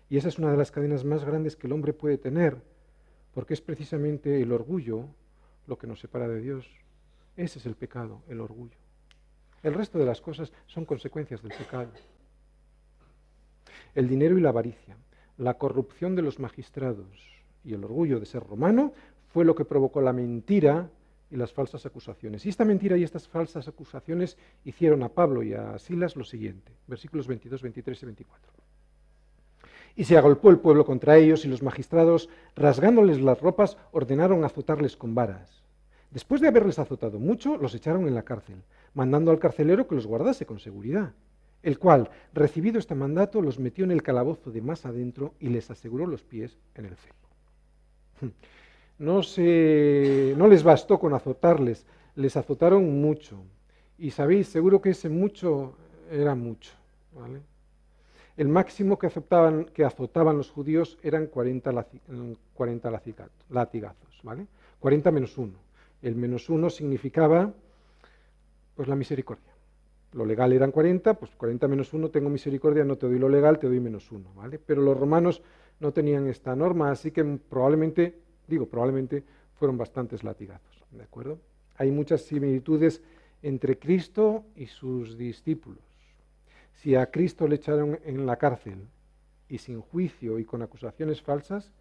Y esa es una de las cadenas más grandes que el hombre puede tener, porque es precisamente el orgullo lo que nos separa de Dios. Ese es el pecado, el orgullo. El resto de las cosas son consecuencias del pecado. El dinero y la avaricia, la corrupción de los magistrados y el orgullo de ser romano fue lo que provocó la mentira y las falsas acusaciones. Y esta mentira y estas falsas acusaciones hicieron a Pablo y a Silas lo siguiente, versículos 22, 23 y 24. Y se agolpó el pueblo contra ellos y los magistrados, rasgándoles las ropas, ordenaron azotarles con varas. Después de haberles azotado mucho, los echaron en la cárcel, mandando al carcelero que los guardase con seguridad, el cual, recibido este mandato, los metió en el calabozo de más adentro y les aseguró los pies en el cepo. No, se, no les bastó con azotarles, les azotaron mucho. Y sabéis, seguro que ese mucho era mucho. El máximo que, aceptaban, que azotaban los judíos eran 40, 40 latigazos. ¿vale? 40 menos 1. El menos 1 significaba pues la misericordia. Lo legal eran 40, pues 40 menos 1, tengo misericordia, no te doy lo legal, te doy menos 1, ¿vale? Pero los romanos no tenían esta norma, así que probablemente, digo, probablemente fueron bastantes latigazos, ¿de acuerdo? Hay muchas similitudes entre Cristo y sus discípulos. Si a Cristo le echaron en la cárcel y sin juicio y con acusaciones falsas,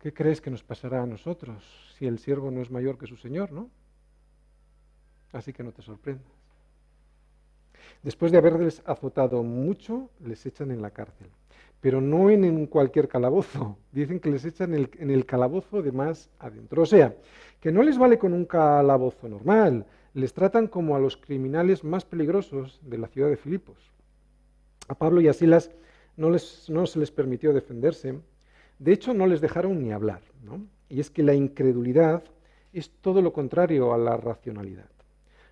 ¿qué crees que nos pasará a nosotros si el siervo no es mayor que su Señor, no? Así que no te sorprendas. Después de haberles azotado mucho, les echan en la cárcel. Pero no en, cualquier calabozo. Dicen que les echan en el, calabozo de más adentro. O sea, que no les vale con un calabozo normal. Les tratan como a los criminales más peligrosos de la ciudad de Filipos. A Pablo y a Silas no, no se les permitió defenderse. De hecho, no les dejaron ni hablar. Y es que la incredulidad es todo lo contrario a la racionalidad.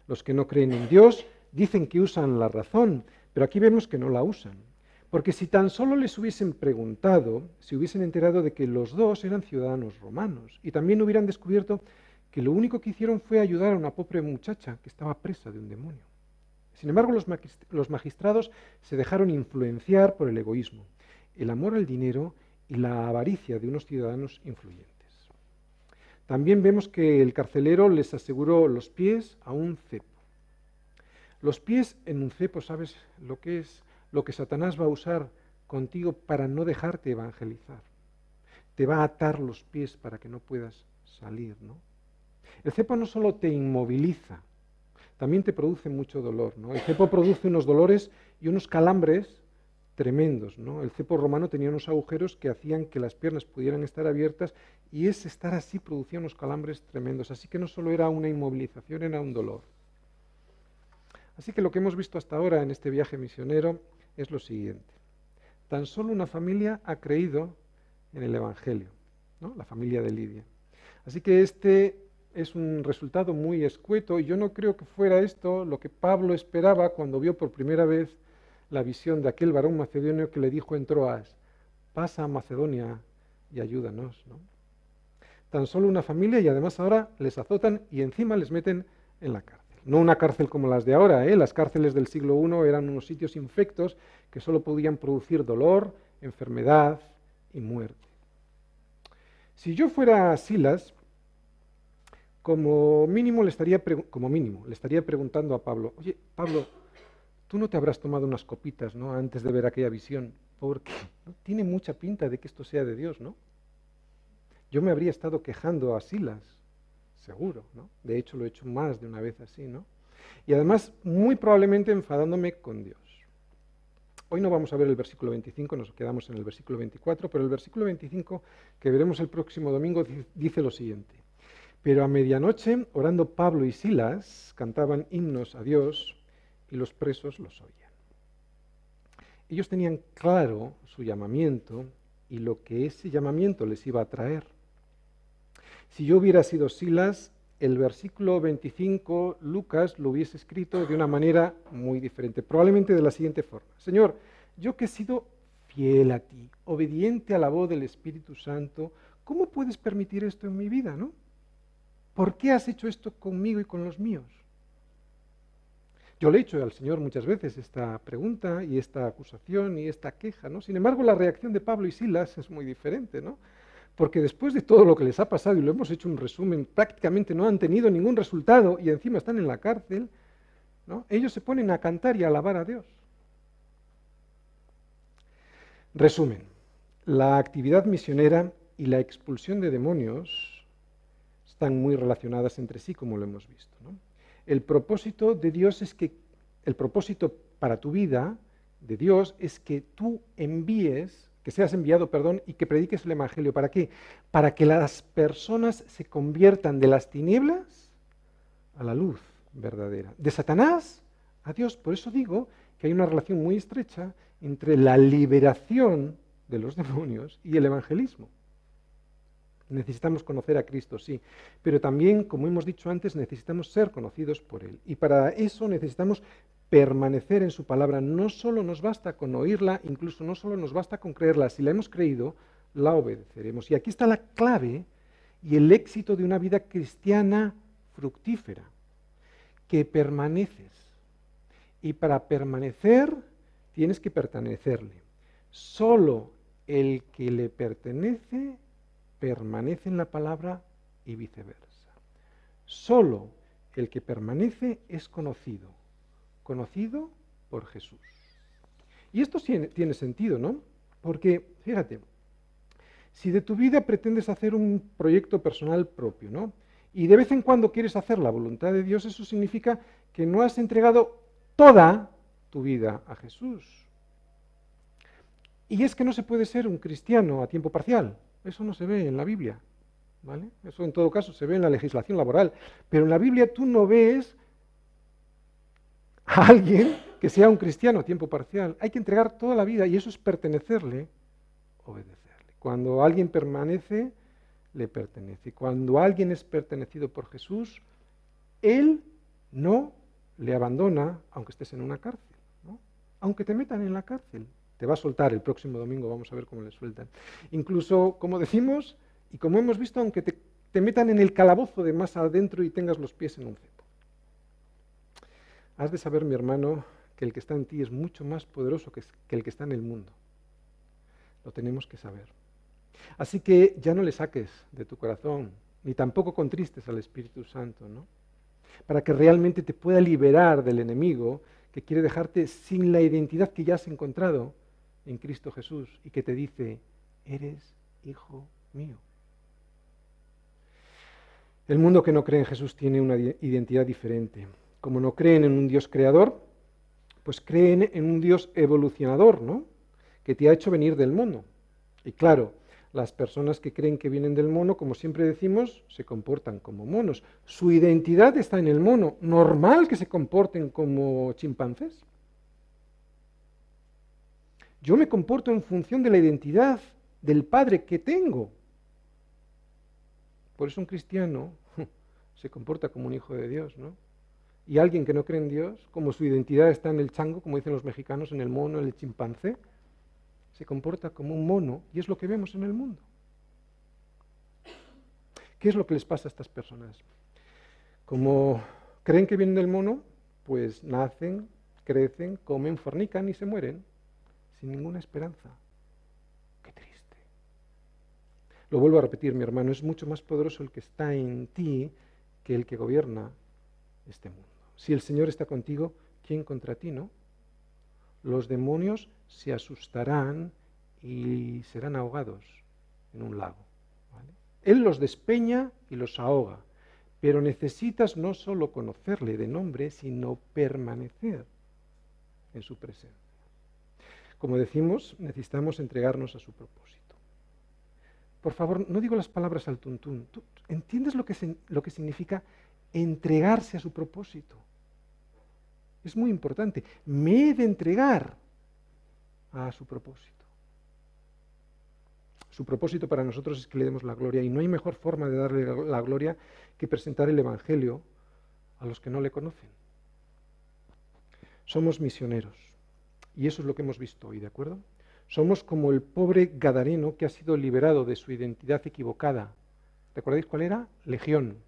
Los que no creen en Dios dicen que usan la razón, pero aquí vemos que no la usan. Porque si tan solo les hubiesen preguntado, se hubiesen enterado de que los dos eran ciudadanos romanos y también hubieran descubierto que lo único que hicieron fue ayudar a una pobre muchacha que estaba presa de un demonio. Sin embargo, los magistrados se dejaron influenciar por el egoísmo, el amor al dinero y la avaricia de unos ciudadanos influyentes. También vemos que el carcelero les aseguró los pies a un cepo. Los pies en un cepo, ¿sabes lo que es? Lo que Satanás va a usar contigo para no dejarte evangelizar. Te va a atar los pies para que no puedas salir, ¿no? El cepo no solo te inmoviliza, también te produce mucho dolor, ¿no? El cepo produce unos dolores y unos calambres tremendos. ¿no? El cepo romano tenía unos agujeros que hacían que las piernas pudieran estar abiertas y ese estar así producía unos calambres tremendos. Así que no solo era una inmovilización, era un dolor. Así que lo que hemos visto hasta ahora en este viaje misionero es lo siguiente. Tan solo una familia ha creído en el Evangelio, ¿no? la familia de Lidia. Así que este es un resultado muy escueto y yo no creo que fuera esto lo que Pablo esperaba cuando vio por primera vez la visión de aquel varón macedonio que le dijo en Troas, pasa a Macedonia y ayúdanos. ¿no? Tan solo una familia y además ahora les azotan y encima les meten en la cárcel. No una cárcel como las de ahora, ¿eh? las cárceles del siglo I eran unos sitios infectos que solo podían producir dolor, enfermedad y muerte. Si yo fuera Silas, como mínimo le estaría, como mínimo, le estaría preguntando a Pablo, oye, Pablo, tú no te habrás tomado unas copitas ¿no? antes de ver aquella visión, porque tiene mucha pinta de que esto sea de Dios, ¿no? Yo me habría estado quejando a Silas, seguro, ¿no? De hecho, lo he hecho más de una vez así, ¿no? Y además, muy probablemente enfadándome con Dios. Hoy no vamos a ver el versículo 25, nos quedamos en el versículo 24, pero el versículo 25 que veremos el próximo domingo dice lo siguiente. Pero a medianoche, orando Pablo y Silas, cantaban himnos a Dios y los presos los oían. Ellos tenían claro su llamamiento y lo que ese llamamiento les iba a traer. Si yo hubiera sido Silas, el versículo 25, Lucas lo hubiese escrito de una manera muy diferente, probablemente de la siguiente forma. Señor, yo que he sido fiel a ti, obediente a la voz del Espíritu Santo, ¿cómo puedes permitir esto en mi vida, no? ¿por qué has hecho esto conmigo y con los míos? Yo le he hecho al Señor muchas veces esta pregunta y esta acusación y esta queja, ¿no? Sin embargo, la reacción de Pablo y Silas es muy diferente, ¿no? Porque después de todo lo que les ha pasado, y lo hemos hecho un resumen, prácticamente no han tenido ningún resultado y encima están en la cárcel, ¿no? Ellos se ponen a cantar y a alabar a Dios. Resumen, la actividad misionera y la expulsión de demonios están muy relacionadas entre sí, como lo hemos visto. El propósito de Dios es que, el propósito para tu vida de Dios es que tú envíes, que seas enviado, perdón, y que prediques el Evangelio. ¿Para qué? Para que las personas se conviertan de las tinieblas a la luz verdadera. De Satanás a Dios. Por eso digo que hay una relación muy estrecha entre la liberación de los demonios y el evangelismo. Necesitamos conocer a Cristo, sí, pero también, como hemos dicho antes, necesitamos ser conocidos por Él. Y para eso necesitamos permanecer en su palabra. No solo nos basta con oírla, incluso no solo nos basta con creerla. Si la hemos creído, la obedeceremos. Y aquí está la clave y el éxito de una vida cristiana fructífera, que permaneces. Y para permanecer tienes que pertenecerle. Solo el que le pertenece permanece en la palabra y viceversa. Solo el que permanece es conocido, conocido por Jesús. Y esto tiene, tiene sentido, ¿no? Porque, fíjate, si de tu vida pretendes hacer un proyecto personal propio, ¿no? Y de vez en cuando quieres hacer la voluntad de Dios, eso significa que no has entregado toda tu vida a Jesús. Y es que no se puede ser un cristiano a tiempo parcial. Eso no se ve en la Biblia. ¿vale? Eso en todo caso se ve en la legislación laboral. Pero en la Biblia tú no ves a alguien que sea un cristiano a tiempo parcial. Hay que entregar toda la vida y eso es pertenecerle, obedecerle. Cuando alguien permanece, le pertenece. Cuando alguien es pertenecido por Jesús, Él no le abandona aunque estés en una cárcel. Aunque te metan en la cárcel, te va a soltar el próximo domingo, vamos a ver cómo le sueltan. Incluso, como decimos, y como hemos visto, aunque te, metan en el calabozo de más adentro y tengas los pies en un cepo. Has de saber, mi hermano, que el que está en ti es mucho más poderoso que, que el que está en el mundo. Lo tenemos que saber. Así que ya no le saques de tu corazón, ni tampoco contristes al Espíritu Santo, ¿no? Para que realmente te pueda liberar del enemigo que quiere dejarte sin la identidad que ya has encontrado en Cristo Jesús y que te dice, eres hijo mío. El mundo que no cree en Jesús tiene una identidad diferente. Como no creen en un Dios creador, pues creen en un Dios evolucionador, ¿no? que te ha hecho venir del mono. Y claro, las personas que creen que vienen del mono, como siempre decimos, se comportan como monos. Su identidad está en el mono. Normal que se comporten como chimpancés. Yo me comporto en función de la identidad del padre que tengo. Por eso un cristiano se comporta como un hijo de Dios, ¿no? Y alguien que no cree en Dios, como su identidad está en el chango, como dicen los mexicanos, en el mono, en el chimpancé, se comporta como un mono y es lo que vemos en el mundo. ¿Qué es lo que les pasa a estas personas? Como creen que vienen del mono, pues nacen, crecen, comen, fornican y se mueren sin ninguna esperanza. Qué triste. Lo vuelvo a repetir, mi hermano, es mucho más poderoso el que está en ti que el que gobierna este mundo. Si el Señor está contigo, ¿quién contra ti, no? Los demonios se asustarán y serán ahogados en un lago. Él los despeña y los ahoga, pero necesitas no solo conocerle de nombre, sino permanecer en su presencia. Como decimos, necesitamos entregarnos a su propósito. Por favor, no digo las palabras al tuntún. ¿Tú entiendes lo que, lo que significa entregarse a su propósito? Es muy importante. Me he de entregar a su propósito. Su propósito para nosotros es que le demos la gloria y no hay mejor forma de darle la gloria que presentar el Evangelio a los que no le conocen. Somos misioneros y eso es lo que hemos visto hoy, ¿de acuerdo? Somos como el pobre Gadareno que ha sido liberado de su identidad equivocada. ¿Recordáis cuál era? Legión.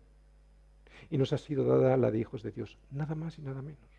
Y nos ha sido dada la de hijos de Dios, nada más y nada menos.